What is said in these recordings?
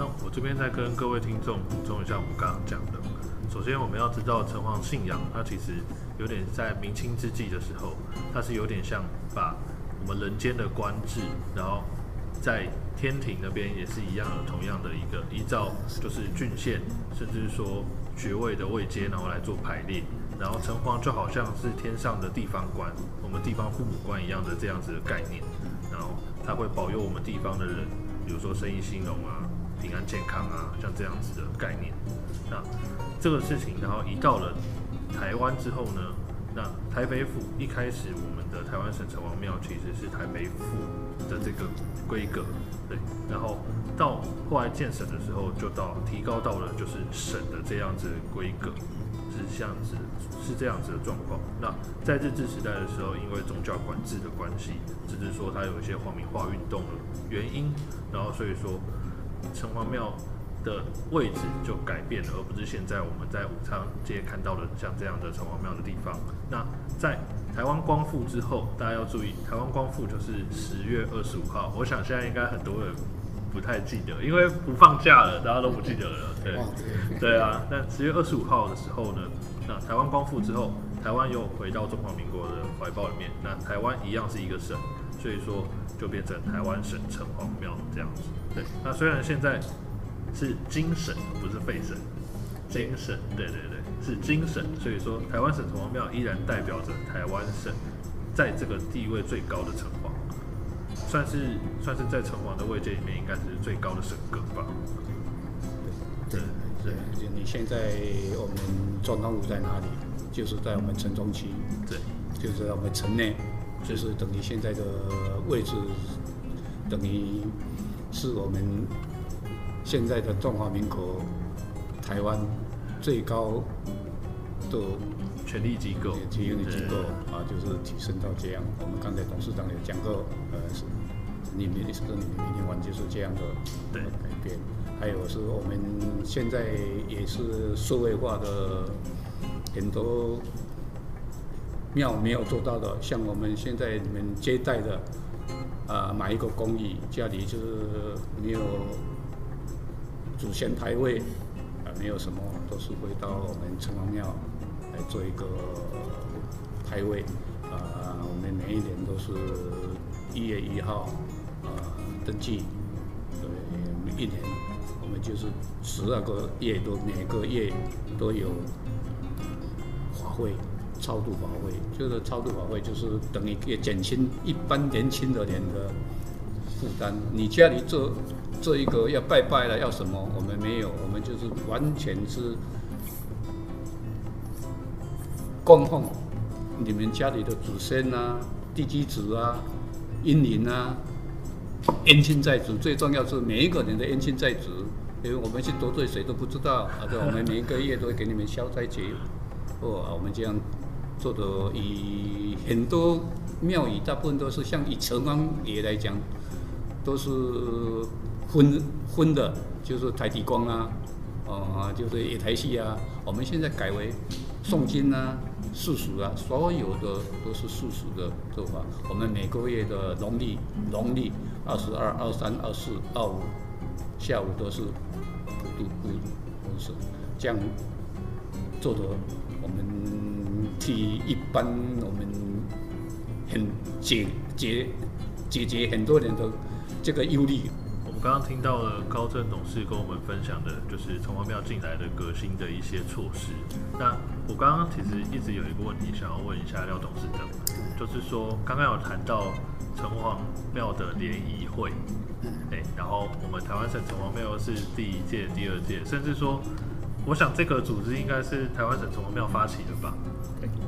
那我这边再跟各位听众补充一下我们刚刚讲的。首先，我们要知道城隍信仰，它其实有点在明清之际的时候，它是有点像把我们人间的官制，然后在天庭那边也是一样的，同样的一个依照就是郡县，甚至说爵位的位阶，然后来做排列。然后城隍就好像是天上的地方官，我们地方父母官一样的这样子的概念。然后他会保佑我们地方的人，比如说生意兴隆啊。平安健康啊，像这样子的概念。那这个事情，然后移到了台湾之后呢，那台北府一开始我们的台湾省城隍庙其实是台北府的这个规格，对。然后到后来建省的时候，就到提高到了就是省的这样子规格，是这样子，是这样子的状况。那在日治时代的时候，因为宗教管制的关系，只是说它有一些皇民化运动的原因，然后所以说。城隍庙的位置就改变了，而不是现在我们在武昌街看到的像这样的城隍庙的地方。那在台湾光复之后，大家要注意，台湾光复就是十月二十五号。我想现在应该很多人不太记得，因为不放假了，大家都不记得了。对，对啊。那十月二十五号的时候呢，那台湾光复之后，台湾又回到中华民国的怀抱里面。那台湾一样是一个省，所以说就变成台湾省城隍庙这样子。对，那虽然现在是精神，不是废神，精神，对对对，是精神，所以说台湾省城隍庙依然代表着台湾省在这个地位最高的城隍，算是算是在城隍的位阶里面应该是最高的神格吧。对对对，你现在我们总统府在哪里？就是在我们城中区，对，就是在我们城内，就是等于现在的位置，等于。是我们现在的中华民国台湾最高的权力机构，权力机构啊，就是提升到这样。我们刚才董事长也讲过，呃，是你们是你们明天完就是这样的对改变。还有是我们现在也是社会化的很多庙没有做到的，像我们现在你们接待的。啊，买一个公寓，家里就是没有祖先牌位，啊，没有什么，都是回到我们城隍庙来做一个牌位。啊，我们每一年都是一月一号啊登记，对，一年我们就是十二个月都每个月都有法会。超度法会就是超度法会，就是等于也减轻一般年轻的人的负担。你家里做做一个要拜拜了，要什么？我们没有，我们就是完全是供奉你们家里的祖先啊、地基子啊、阴灵啊、冤亲债主。最重要是每一个人的冤亲债主，因为我们去得罪谁都不知道。啊，对，我们每一个月都会给你们消灾节。哦，我们这样。做的以很多庙宇，大部分都是像以城隍爷来讲，都是分分的，就是台地公啊，哦，就是野台戏啊。我们现在改为诵经啊、世俗啊，所有的都是世俗的做法。我们每个月的农历农历二十二、二三、二四、二五下午都是普渡布，都是这样做的。我们。替一般我们很解解解决很多人的这个忧虑。我们刚刚听到了高正董事跟我们分享的，就是城隍庙进来的革新的一些措施。那我刚刚其实一直有一个问题想要问一下廖董事长，就是说刚刚有谈到城隍庙的联谊会，哎，然后我们台湾省城隍庙是第一届、第二届，甚至说，我想这个组织应该是台湾省城隍庙发起的吧？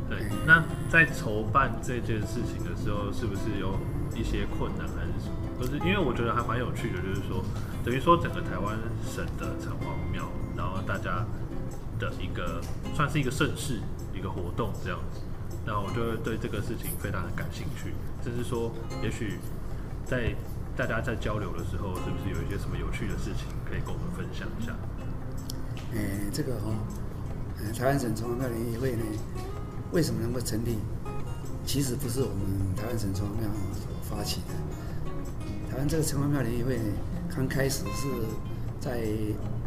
对，那在筹办这件事情的时候，是不是有一些困难，还是什么？可是因为我觉得还蛮有趣的，就是说，等于说整个台湾省的城隍庙，然后大家的一个算是一个盛事，一个活动这样子。那我就会对这个事情非常的感兴趣，甚至说，也许在大家在交流的时候，是不是有一些什么有趣的事情可以跟我们分享一下？哎，这个哈、哦，台湾省城隍庙联谊会呢。为什么能够成立？其实不是我们台湾省城隍庙所发起的。台湾这个城隍庙联谊会呢，刚开始是在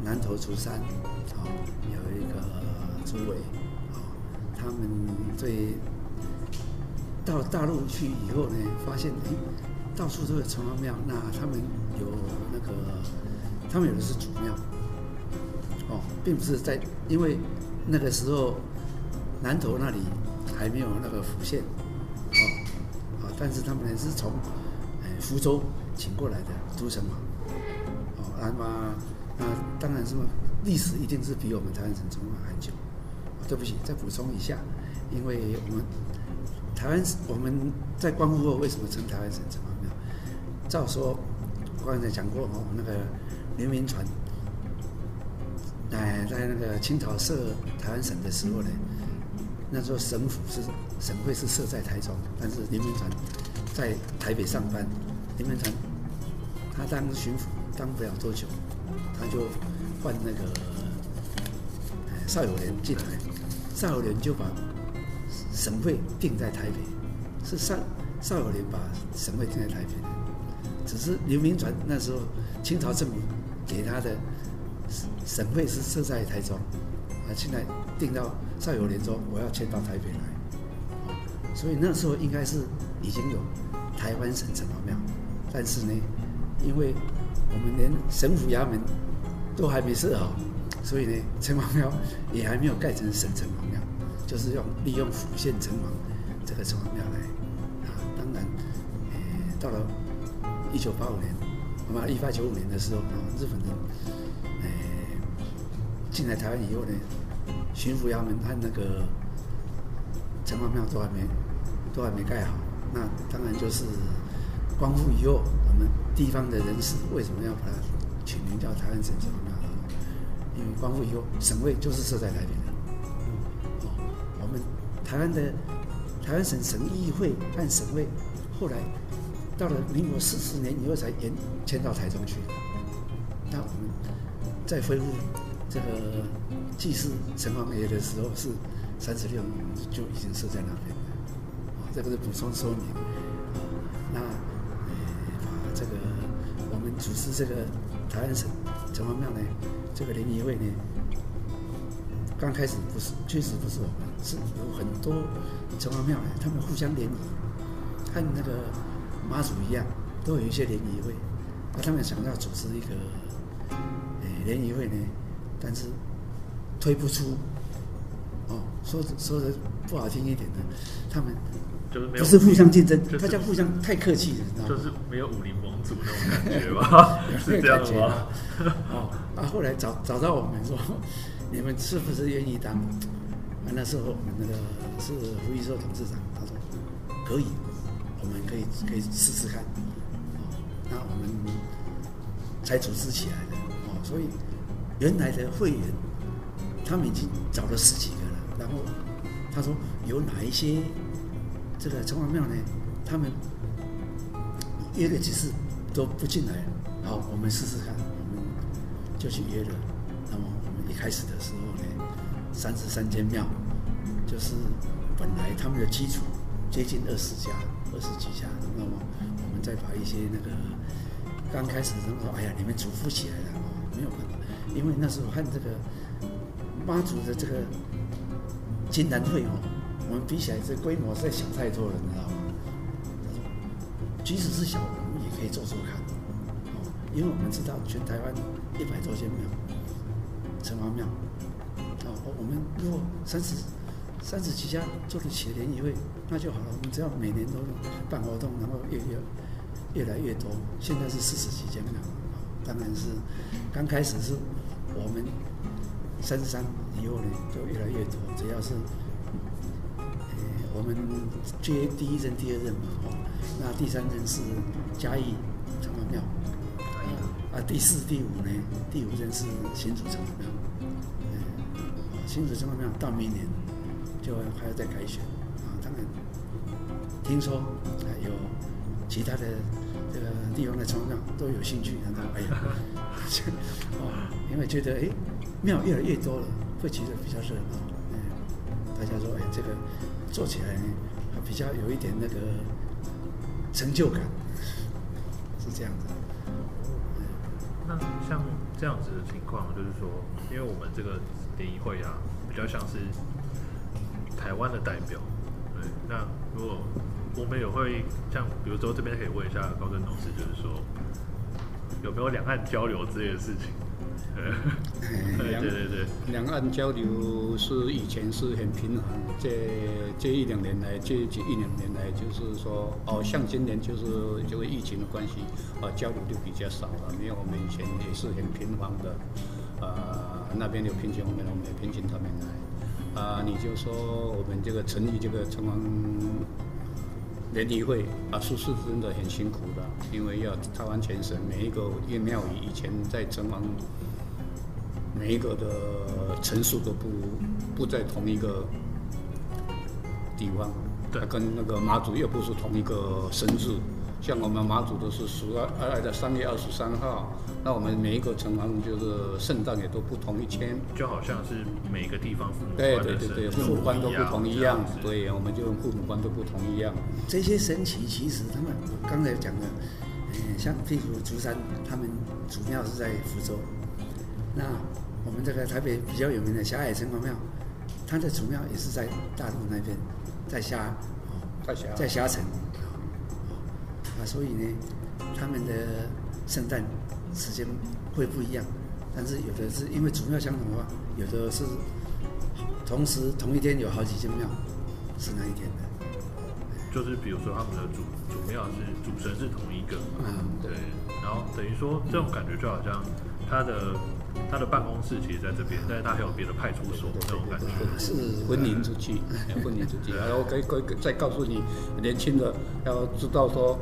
南投竹山，啊，有一个诸位，啊，他们对到大陆去以后呢，发现哎，到处都有城隍庙，那他们有那个，他们有的是祖庙，哦，并不是在，因为那个时候南投那里还没有那个府县，哦，啊，但是他们呢是从哎福州请过来的诸城嘛，哦。那么，那当然是嘛，历史一定是比我们台湾省城隍庙还久。对不起，再补充一下，因为我们台湾我们在光复后为什么称台湾省城隍庙？照说，我刚才讲过哦，那个刘铭传，哎，在那个清朝设台湾省的时候呢，那时候省府是省会是设在台中，但是刘铭传在台北上班，刘铭传他当巡抚。当不了多久，他就换那个邵友莲进来，邵友莲就把省会定在台北，是邵邵友莲把省会定在台北，只是刘铭传那时候清朝政府给他的省会是设在台中，啊，现在定到邵友莲说我要迁到台北来，所以那时候应该是已经有台湾省城隍庙，但是呢，因为我们连省府衙门都还没设好，所以呢，城隍庙也还没有盖成省城隍庙，就是用利用府县城隍这个城隍庙来啊。当然，呃，到了一九八五年，那么一八九五年的时候啊，日本人进来台湾以后呢，巡抚衙门和那个城隍庙都还没都还没盖好，那当然就是光复以后。我们地方的人士为什么要把它取名叫台湾省城隍庙？因为光复以后，省会就是设在台北的。哦，我们台湾的台湾省省议会和省会，后来到了民国四十年以后才延迁到台中去。那我们再恢复这个祭祀城隍爷的时候，是三十六年就已经设在那边了。啊，这个是补充说明。啊那。这个我们主持这个台湾省城隍庙呢，这个联谊会呢，刚开始不是，确实不是我们，是有很多城隍庙呢，他们互相联谊，和那个妈祖一样，都有一些联谊会，那他们想要组织一个诶联谊会呢，但是推不出，哦，说说的不好听一点的，他们。就是没，不是互相竞争，大家互相太客气了，你知道吗？就是没有武林盟主那种感觉吧？是这样吗？哦，啊，后来找找到我们说，你们是不是愿意当？啊，那时候我们那个是胡一寿董事长，他说可以，我们可以可以试试看。哦，那我们才组织起来的。哦，所以原来的会员他们已经找了十几个了，然后他说有哪一些？这个城隍庙呢，他们约了几次都不进来，好，我们试试看，我们就去约了。那么我们一开始的时候呢，三十三间庙，就是本来他们的基础接近二十家、二十几家，那么我们再把一些那个刚开始的时候，哎呀，你们组织起来了，没有，因为那时候和这个妈祖的这个金兰会哦。我们比起来，这规模实在小太多了，你知道吗？他说，即使是小，我们也可以做做看，哦，因为我们知道全台湾一百多间庙，城隍庙，哦，我们如果三十、三十几家做得起联谊会，那就好了。我们只要每年都办活动，然后越越越来越多。现在是四十几间庙，当然是刚开始是我们三十三以后呢，就越来越多。只要是呃我们接第一任、第二任嘛，哦，那第三任是嘉义城隍庙，啊，第四、第五呢，第五任是新竹城隍庙，嗯，新竹城隍庙到明年就还要再改选，啊，当然听说还有其他的这个地方的城隍庙都有兴趣，难道哎呀，哦，因为觉得哎庙越来越多了，会觉得比较热闹，嗯，大家说哎这个。做起来呢，比较有一点那个成就感，是这样子。那像这样子的情况，就是说，因为我们这个联谊会啊，比较像是台湾的代表。对，那如果我们也会像，比如说这边可以问一下高正董事，就是有没有两岸交流之类的事情？对对对对，两岸交流是以前是很频繁，这这一两年来，这这一两年来，就是说，哦，像今年就是因为疫情的关系，啊，交流就比较少了。没有我们以前也是很频繁的，啊，那边有聘请我们，我们也聘请他们来，啊，你就说我们这个成立这个城隍联谊会啊，是是真的很辛苦的，因为要台湾全省每一个岳庙宇以前在城隍。每一个的层数都不不在同一个地方，对，跟那个妈祖又不是同一个生日，像我们妈祖都是十二二的三月二十三号，那我们每一个城隍就是圣诞也都不同一天，就好像是每个地方父母对对对对父母官都不同一样，对，我们就父母官都不同一样。这些神奇其实他们刚才讲的，嗯，像譬如竹山，他们主庙是在福州，那。我们这个台北比较有名的霞海城隍庙，它的主庙也是在大陆那边，在霞，在霞，在霞城，啊，所以呢，他们的圣诞时间会不一样，但是有的是因为主庙相同的话，有的是同时同一天有好几间庙是那一天的，就是比如说他们的主主庙是主神是同一个，嗯，对，然后等于说这种感觉就好像他的。他的办公室其实在这边，但是他还有别的派出所这种感觉，是分离出去，分离出去。然后可以可以再告诉你，年轻的要知道说，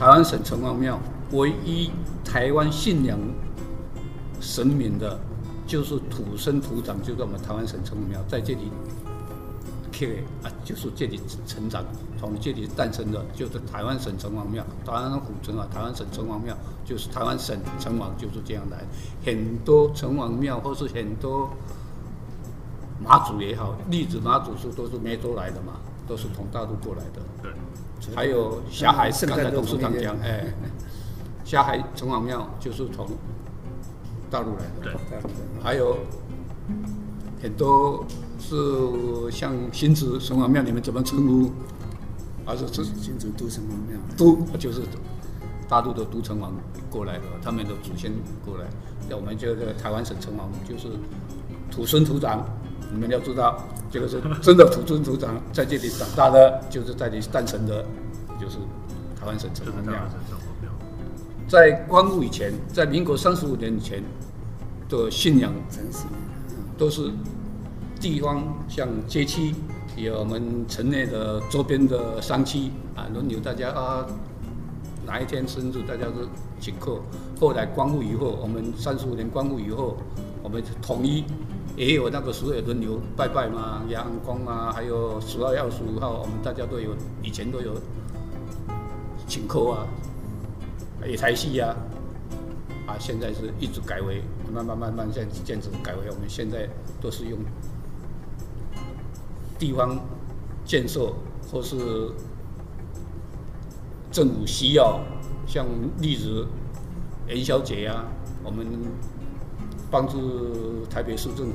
台湾省城隍庙唯一台湾信仰神明的，就是土生土长，就在我们台湾省城隍庙在这里。啊，就是这里成长，从这里诞生的，就是台湾省城隍庙，台湾古城啊，台湾省城隍庙就是台湾省城隍就是这样来，很多城隍庙或是很多妈祖也好，例子妈祖是都是梅州来的嘛，都是从大陆过来的。对，还有霞海，刚才董事长讲，哎，霞海城隍庙就是从大陆来的。对，还有很多。是像新竹城隍庙，你们怎么称呼？还是新新竹都城隍庙？都就是大陆的都城隍过来的，他们的祖先过来。那我们这个台湾省城隍就是土生土长，你们要知道，这个是真的土生土长，在这里长大的，就是在这里诞生的，就是台湾省城隍庙。在光复以前，在民国三十五年以前的信仰，都是。地方像街区，有我们城内的周边的商区啊，轮流大家啊，哪一天生日大家都请客。后来光复以后，我们三十五年光复以后，我们统一也有那个时候也轮流拜拜嘛，阳光啊，还有十二月十五号，我们大家都有，以前都有请客啊，野台戏呀，啊，现在是一直改为慢慢慢慢现在渐渐改为我们现在都是用。地方建设或是政府需要，像例如元宵节呀，我们帮助台北市政府，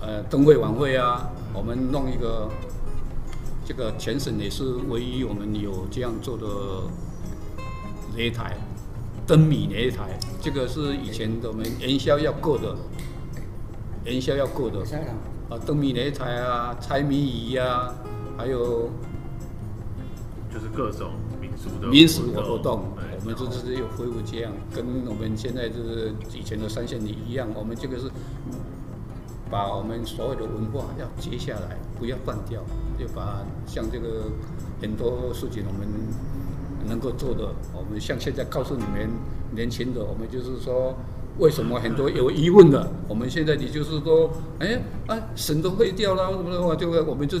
呃，灯会晚会啊，我们弄一个，这个全省也是唯一我们有这样做的擂台，灯谜擂台，这个是以前我们元宵要过的，元宵要过的。啊，灯谜擂台啊，猜谜语呀，还有就是各种民俗的民俗活动，我们就是有恢复这样，跟我们现在就是以前的三线里一样，我们这个是把我们所有的文化要接下来，不要断掉，就把像这个很多事情我们能够做的，我们像现在告诉你们年轻的，我们就是说。为什么很多有疑问的？我们现在你就是说，哎，啊，神都会掉了，什么的话，就我们就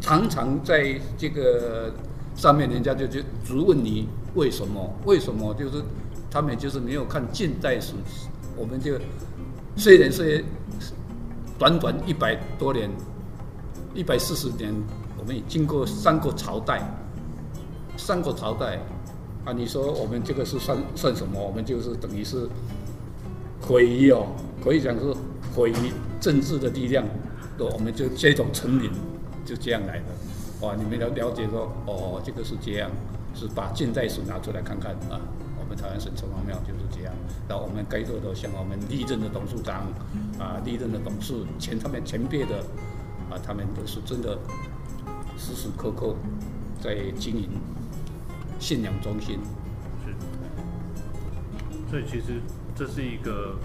常常在这个上面，人家就就质问你为什么？为什么？就是他们就是没有看近代史，我们就虽然是短短一百多年，一百四十年，我们也经过三个朝代，三个朝代，啊，你说我们这个是算算什么？我们就是等于是。毁于哦，可以讲是毁于政治的力量，我们就这种成名就这样来的。哇，你们了了解说，哦，这个是这样，是把近代史拿出来看看啊。我们台湾省城隍庙就是这样。然后我们该做的，像我们历任的董事长啊，历任的董事前他们前辈的啊，他们都是真的时时刻刻在经营信仰中心。是。所以其实这是一个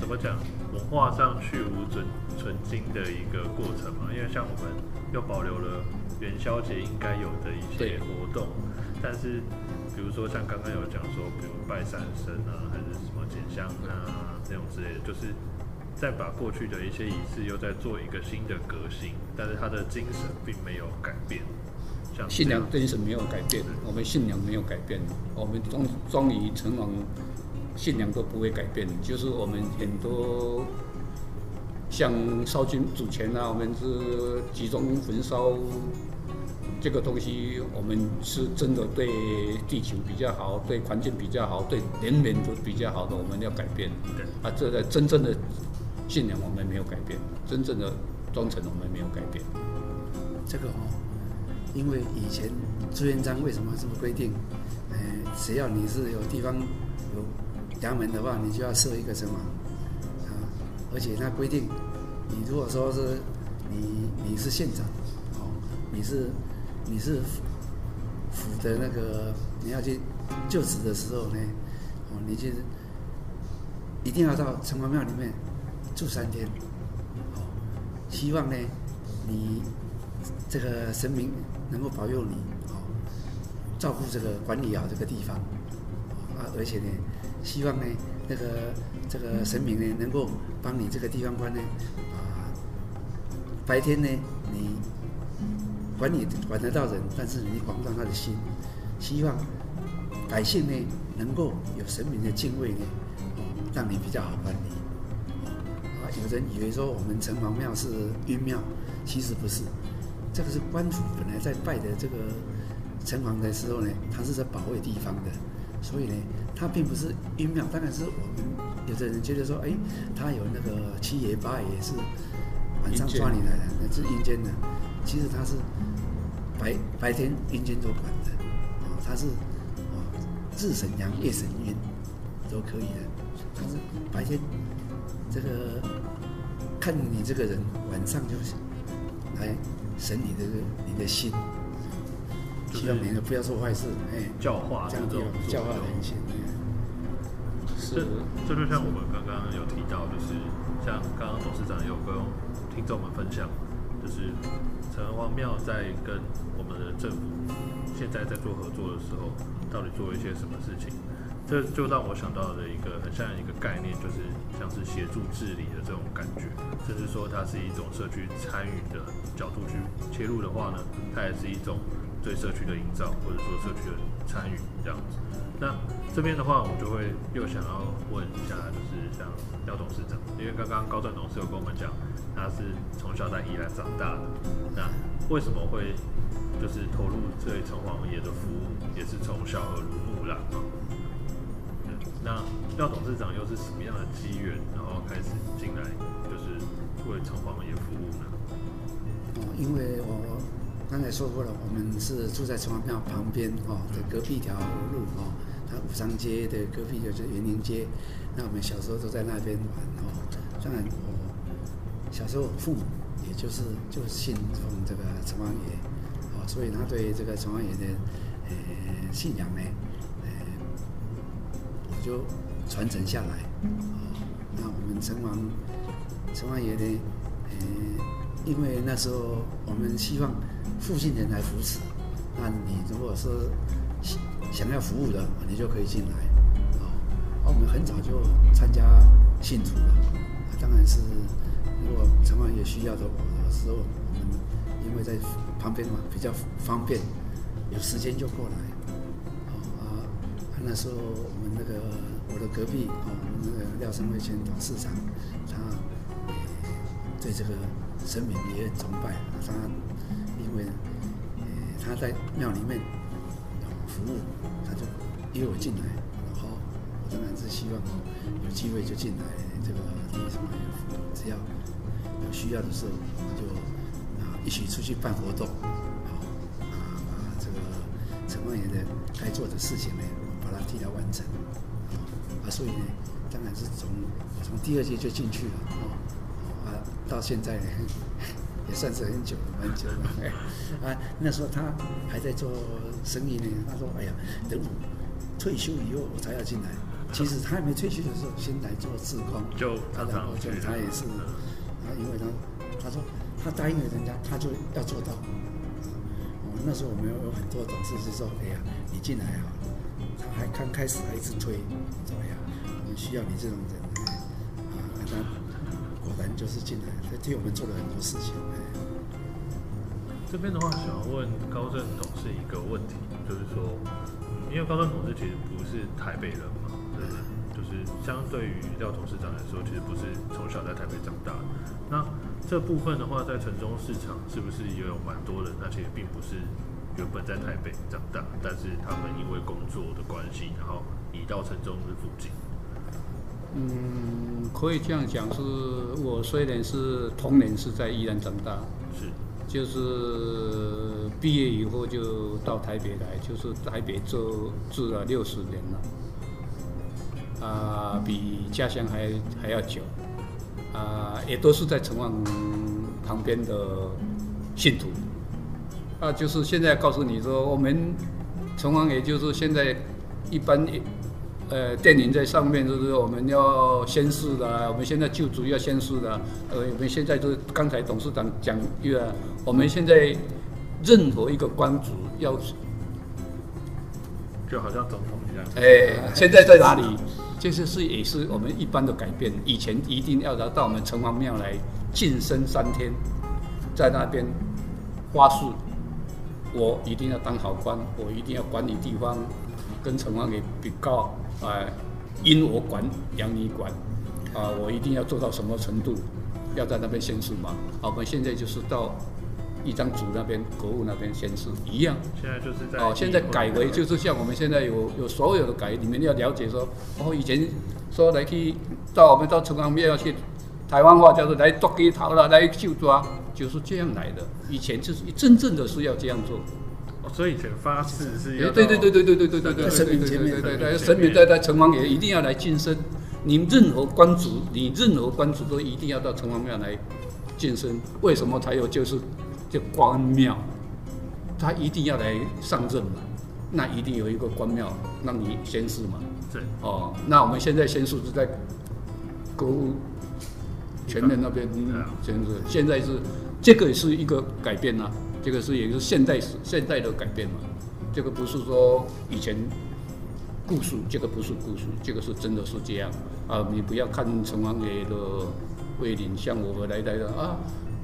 怎么讲，文化上去无存存菁的一个过程嘛？因为像我们又保留了元宵节应该有的一些活动，但是比如说像刚刚有讲说，比如拜三神啊，还是什么捡香啊这种之类的，就是再把过去的一些仪式又在做一个新的革新，但是它的精神并没有改变。像信仰精神没有改变，我们信仰没有改变，我们终终于成王。信仰都不会改变，就是我们很多像烧金纸钱啊，我们是集中焚烧这个东西，我们是真的对地球比较好，对环境比较好，对人民都比较好的，我们要改变。啊，这个真正的信仰我们没有改变，真正的忠诚我们没有改变。这个哦，因为以前朱元璋为什么这么规定？呃，只要你是有地方有。衙门的话，你就要设一个什么啊，而且他规定，你如果说是你你是县长，哦，你是你是府的那个你要去就职的时候呢，哦，你就一定要到城隍庙里面住三天，哦，希望呢你这个神明能够保佑你，哦，照顾这个管理好这个地方，啊，而且呢。希望呢，那个这个神明呢，能够帮你这个地方官呢，白天呢，你管你管得到人，但是你管不到他的心。希望百姓呢，能够有神明的敬畏呢，哦，让你比较好管理。啊，有人以为说我们城隍庙是阴庙，其实不是，这个是官府本来在拜的这个城隍的时候呢，他是在保卫地方的，所以呢。他并不是阴庙，当然是我们有的人觉得说，哎，他有那个七爷八爷是晚上抓你来的，那是阴间的。其实他是白白天阴间都管的，哦，他是哦日神阳夜神阴都可以的。但是白天这个看你这个人，晚上就来审你的你的心，希望你呢不要做坏事，哎，教化这种教化人心。这这就像我们刚刚有提到，就是像刚刚董事长有跟听众们分享，就是城隍庙在跟我们的政府现在在做合作的时候，到底做一些什么事情？这就让我想到的一个很像一个概念，就是像是协助治理的这种感觉，甚至说它是一种社区参与的角度去切入的话呢，它也是一种对社区的营造，或者说社区的参与这样子。那这边的话，我就会又想要问一下，就是像廖董事长，因为刚刚高段董事有跟我们讲，他是从小在宜兰长大的，那为什么会就是投入这位城隍爷的服务，也是从小耳濡目染嘛？那廖董事长又是什么样的机缘，然后开始进来就是为城隍爷服务呢？哦，因为我刚才说过了，我们是住在城隍庙旁边哦，的隔壁一条路哦。它武昌街的隔壁就是园林街，那我们小时候都在那边玩哦。当然，我小时候我父母也就是就信奉这个城隍爷，哦，所以他对这个城隍爷的呃信仰呢，呃，我就传承下来。哦，那我们城隍城隍爷呢，呃，因为那时候我们希望附近人来扶持，那你如果是。想要服务的，你就可以进来，啊，我们很早就参加信徒了，当然是如果城隍爷需要的时候，我们因为在旁边嘛，比较方便，有时间就过来，啊，那时候我们那个我的隔壁啊，我们那个廖生辉前董事长，他对这个神明也很崇拜，他因为他在庙里面。服务，他就约我进来，然后我当然是希望哦，有机会就进来这个第一城隍爷府，只要有需要的时候，我们就啊一起出去办活动，好啊把这个城隍爷的该做的事情呢，我把它替他完成，啊所以呢，当然是从从第二届就进去了，啊到现在呢。也算是很久了，蛮久了。啊，那时候他还在做生意呢。他说：“哎呀，等我退休以后，我才要进来。”其实他还没退休的时候，先来做志工。就他然后就他也是，啊，因为他他说他答应了人家，他就要做到。我们那时候我们有很多董事就说：“哎呀，你进来啊！”他还刚开始还一直推，说：“哎呀，我们需要你这种人。”啊，他。果然就是进来，他替我们做了很多事情。这边的话，想要问高正董事一个问题，就是说，嗯，因为高正董事其实不是台北人嘛，对不对，就是相对于廖董事长来说，其实不是从小在台北长大的。那这部分的话，在城中市场是不是也有蛮多人？那其实并不是原本在台北长大，但是他们因为工作的关系，然后移到城中的附近。嗯，可以这样讲，是我虽然是童年是在宜兰长大，是，就是毕业以后就到台北来，就是台北住住了六十年了，啊，比家乡还还要久，啊，也都是在城隍旁边的信徒，啊，就是现在告诉你说，我们城隍也就是现在一般。呃，电影在上面就是我们要宣誓的，我们现在就主要宣誓的。呃，我们现在就是刚才董事长讲一个，我们现在任何一个官职要，就好像总统一样。哎，现在在哪里？这些是也是我们一般的改变。以前一定要到到我们城隍庙来净身三天，在那边发誓，我一定要当好官，我一定要管理地方，跟城隍爷比告。啊，因我管养你管，啊，我一定要做到什么程度，要在那边宣誓嘛。啊，我们现在就是到一张组那边、国务那边宣誓一样。现在就是在哦，现在改为就是像我们现在有有所有的改，你们要了解说，哦，以前说来去到我们到城隍庙要去，台湾话叫做来捉鸡头了，来就抓，就是这样来的。以前就是真正的是要这样做。所以以前发誓是要对对对对对对对对对神明前面对对神明在在城隍爷一定要来净身，你任何官职，你任何官职都一定要到城隍庙来净身。为什么才有就是这关庙，他一定要来上任嘛？那一定有一个官庙让你宣誓嘛？对哦，那我们现在宣誓是在国务前面那边宣誓，现在是这个也是一个改变呐、啊。这个是也是现代史现代的改变嘛，这个不是说以前故事，这个不是故事，这个是真的是这样啊！你不要看城隍爷的威灵，像我们来来的啊，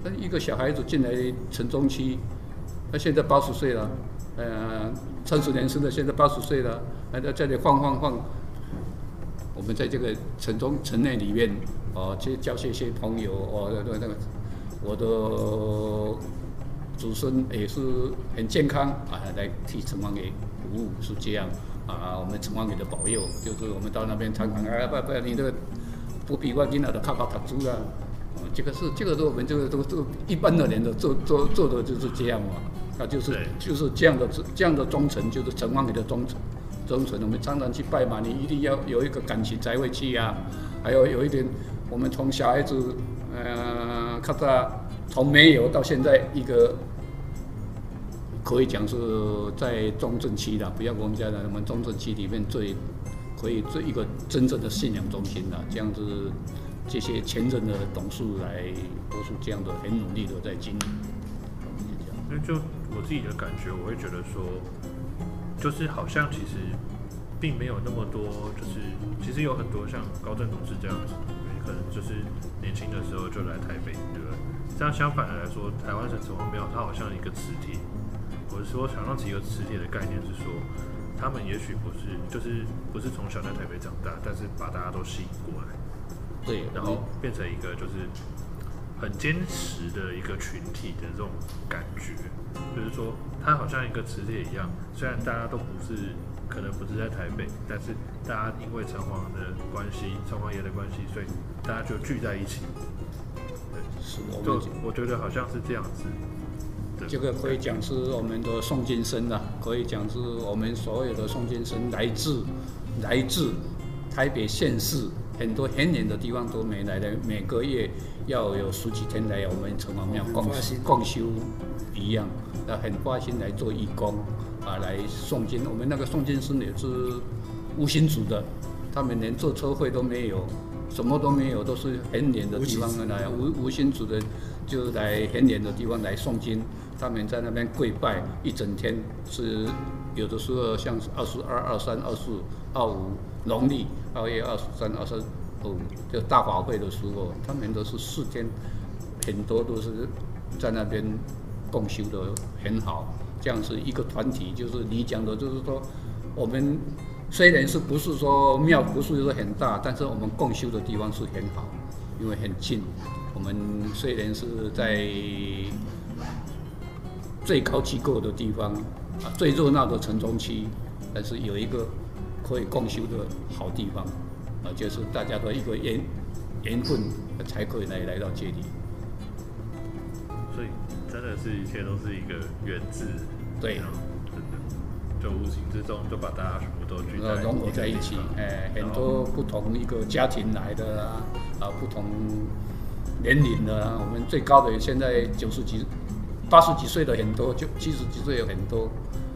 那一个小孩子进来城中期，他现在八十岁了，呃，三十年生的现在八十岁了，还在这里晃晃晃。我们在这个城中城内里面啊，去交些些朋友哦，那个那个我的。祖孙也是很健康啊，来替城隍爷服务是这样啊。我们城隍爷的保佑，就是我们到那边常常啊，不不，你这个不比外边的靠靠打猪啊。这个是这个是我们这个都都一般的人的做做做的就是这样嘛。啊，就是就是这样的这样的忠诚，就是城隍爷的忠诚忠诚。我们常常去拜嘛，你一定要有一个感情才会去呀、啊。还有有一点，我们从小孩子呃，看到从没有到现在一个。可以讲是在中正区的，不要我们讲的，我们中正区里面最可以做一个真正的信仰中心的，这样子，这些前任的董事来都是这样的，很努力的在经营。因为就我自己的感觉，我会觉得说，就是好像其实并没有那么多，就是其实有很多像高正董事这样子，可能就是年轻的时候就来台北，对不对？这样相反的来说，台湾省城隍庙它好像一个磁铁。我是说，想让几个磁铁的概念是说，他们也许不是，就是不是从小在台北长大，但是把大家都吸引过来，对，然后变成一个就是很坚实的一个群体的这种感觉，就是说，它好像一个磁铁一样，虽然大家都不是可能不是在台北，但是大家因为城隍的关系，城隍爷的关系，所以大家就聚在一起。对，是就我觉得好像是这样子。这个可以讲是我们的诵经生的，可以讲是我们所有的诵经生来自来自台北县市很多很远的地方都没来的，每个月要有十几天来我们城隍庙共共修一样，那很花心来做义工啊，来诵经。我们那个诵经生也是无形组的，他们连坐车费都没有，什么都没有，都是很远的地方来无无形组的就来很远的地方来诵经。他们在那边跪拜一整天，是有的时候像二十二、二三、二四、二五农历二月二十三、二十五就大法会的时候，他们都是四天，很多都是在那边共修的很好。这样是一个团体，就是你讲的，就是说我们虽然是不是说庙不是说很大，但是我们共修的地方是很好，因为很近。我们虽然是在。最高机构的地方啊，最热闹的城中区，但是有一个可以共修的好地方啊，就是大家的一个缘缘分才可以来来到这里。所以真的是一切都是一个缘字，对，就无形之中就把大家全部都聚在融合在一起。哎，很多不同一个家庭来的啊，啊，不同年龄的啊，我们最高的现在九十几。八十几岁的很多，就七十几岁有很多，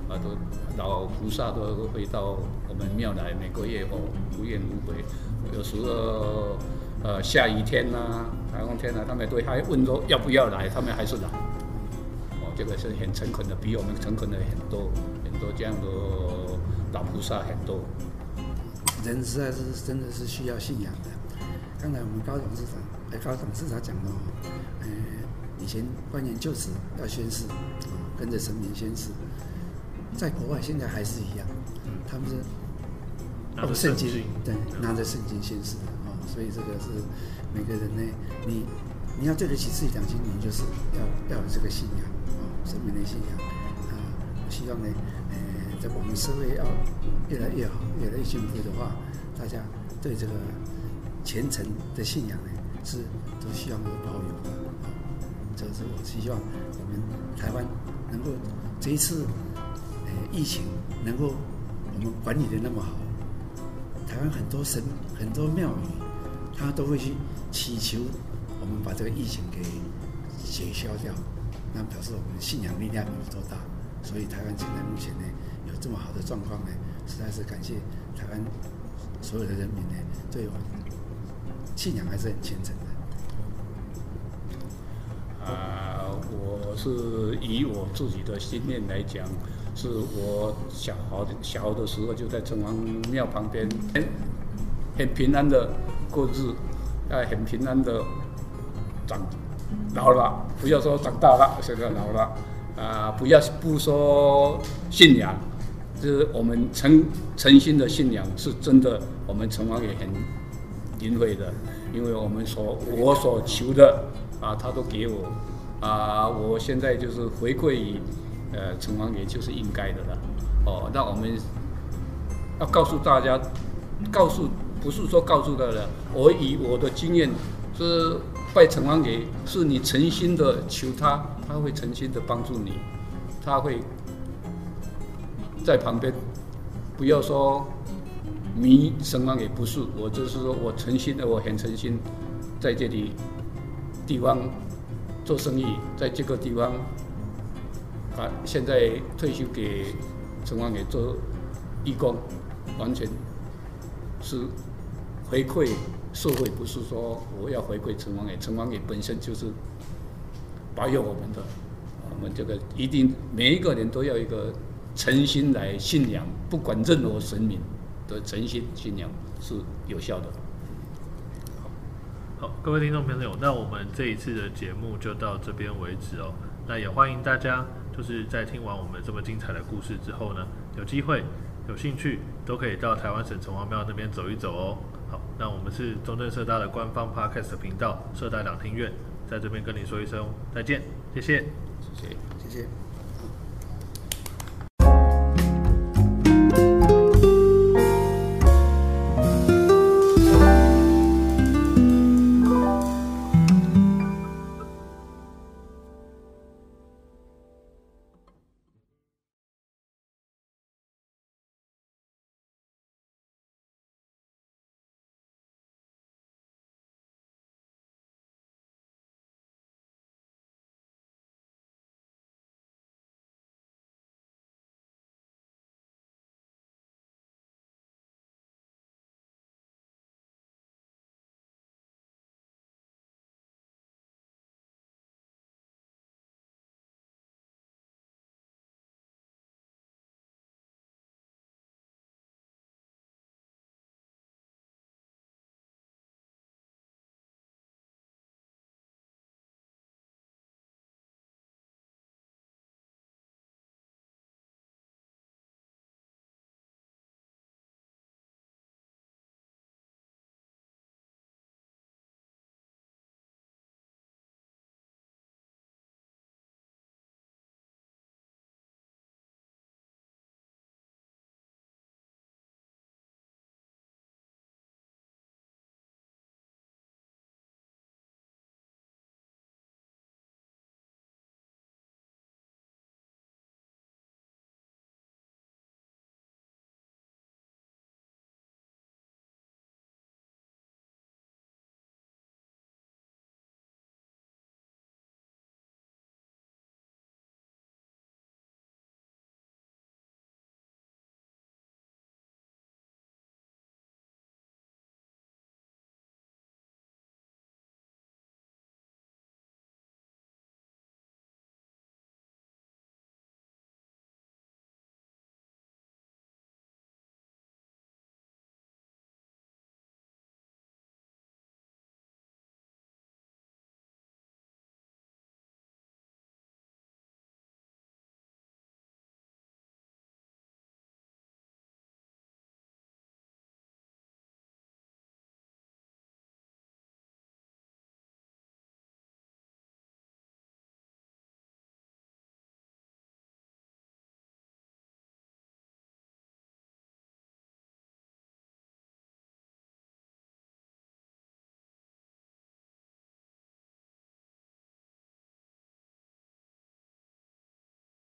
啊，都老菩萨都会到我们庙来，每个月哦，无怨无悔。有时候，呃，下雨天呐、啊，台风天呐、啊，他们都还问说要不要来，他们还是来。哦，这个是很诚恳的，比我们诚恳的很多很多这样的老菩萨很多。人实在是真的是需要信仰的。刚才我们高董事长，哎，高董事长讲的，嗯、呃。以前官员就职要宣誓，啊，跟着神明宣誓，在国外现在还是一样，他们是拿着圣经，对，拿着圣经宣誓的啊，所以这个是每个人呢，你你要对得起自己良心，你就是要要有这个信仰啊，神明的信仰啊，我希望呢，我们社会要越来越好，越来越进步的话，大家对这个虔诚的信仰呢，是都希望有保有的。这是我希望我们台湾能够这一次呃疫情能够我们管理的那么好，台湾很多神很多庙宇，他都会去祈求我们把这个疫情给解消掉，那表示我们信仰力量有多大。所以台湾现在目前呢这么好的状况呢，实在是感谢台湾所有的人民呢，对我信仰还是很虔诚的。啊，我是以我自己的信念来讲，是我小孩小的时候就在城隍庙旁边，很很平安的过日，啊，很平安的长老了，不要说长大了，现在老了，啊，不要不说信仰，就是我们诚诚心的信仰是真的，我们城隍也很恩惠的，因为我们所我所求的。啊，他都给我，啊，我现在就是回馈于，呃，城隍爷就是应该的了，哦，那我们要告诉大家，告诉不是说告诉大家，我以我的经验是拜城隍爷，是你诚心的求他，他会诚心的帮助你，他会在旁边，不要说迷城隍爷不是，我就是说我诚心的，我很诚心在这里。地方做生意，在这个地方啊，现在退休给城隍爷做义工，完全是回馈社会，不是说我要回馈城隍爷。城隍爷本身就是保佑我们的，我们这个一定每一个人都要一个诚心来信仰，不管任何神明的诚心信仰是有效的。好，各位听众朋友，那我们这一次的节目就到这边为止哦。那也欢迎大家，就是在听完我们这么精彩的故事之后呢，有机会、有兴趣都可以到台湾省城隍庙那边走一走哦。好，那我们是中正社大的官方 Podcast 频道社大两厅院，在这边跟你说一声再见，谢谢，谢谢，谢谢。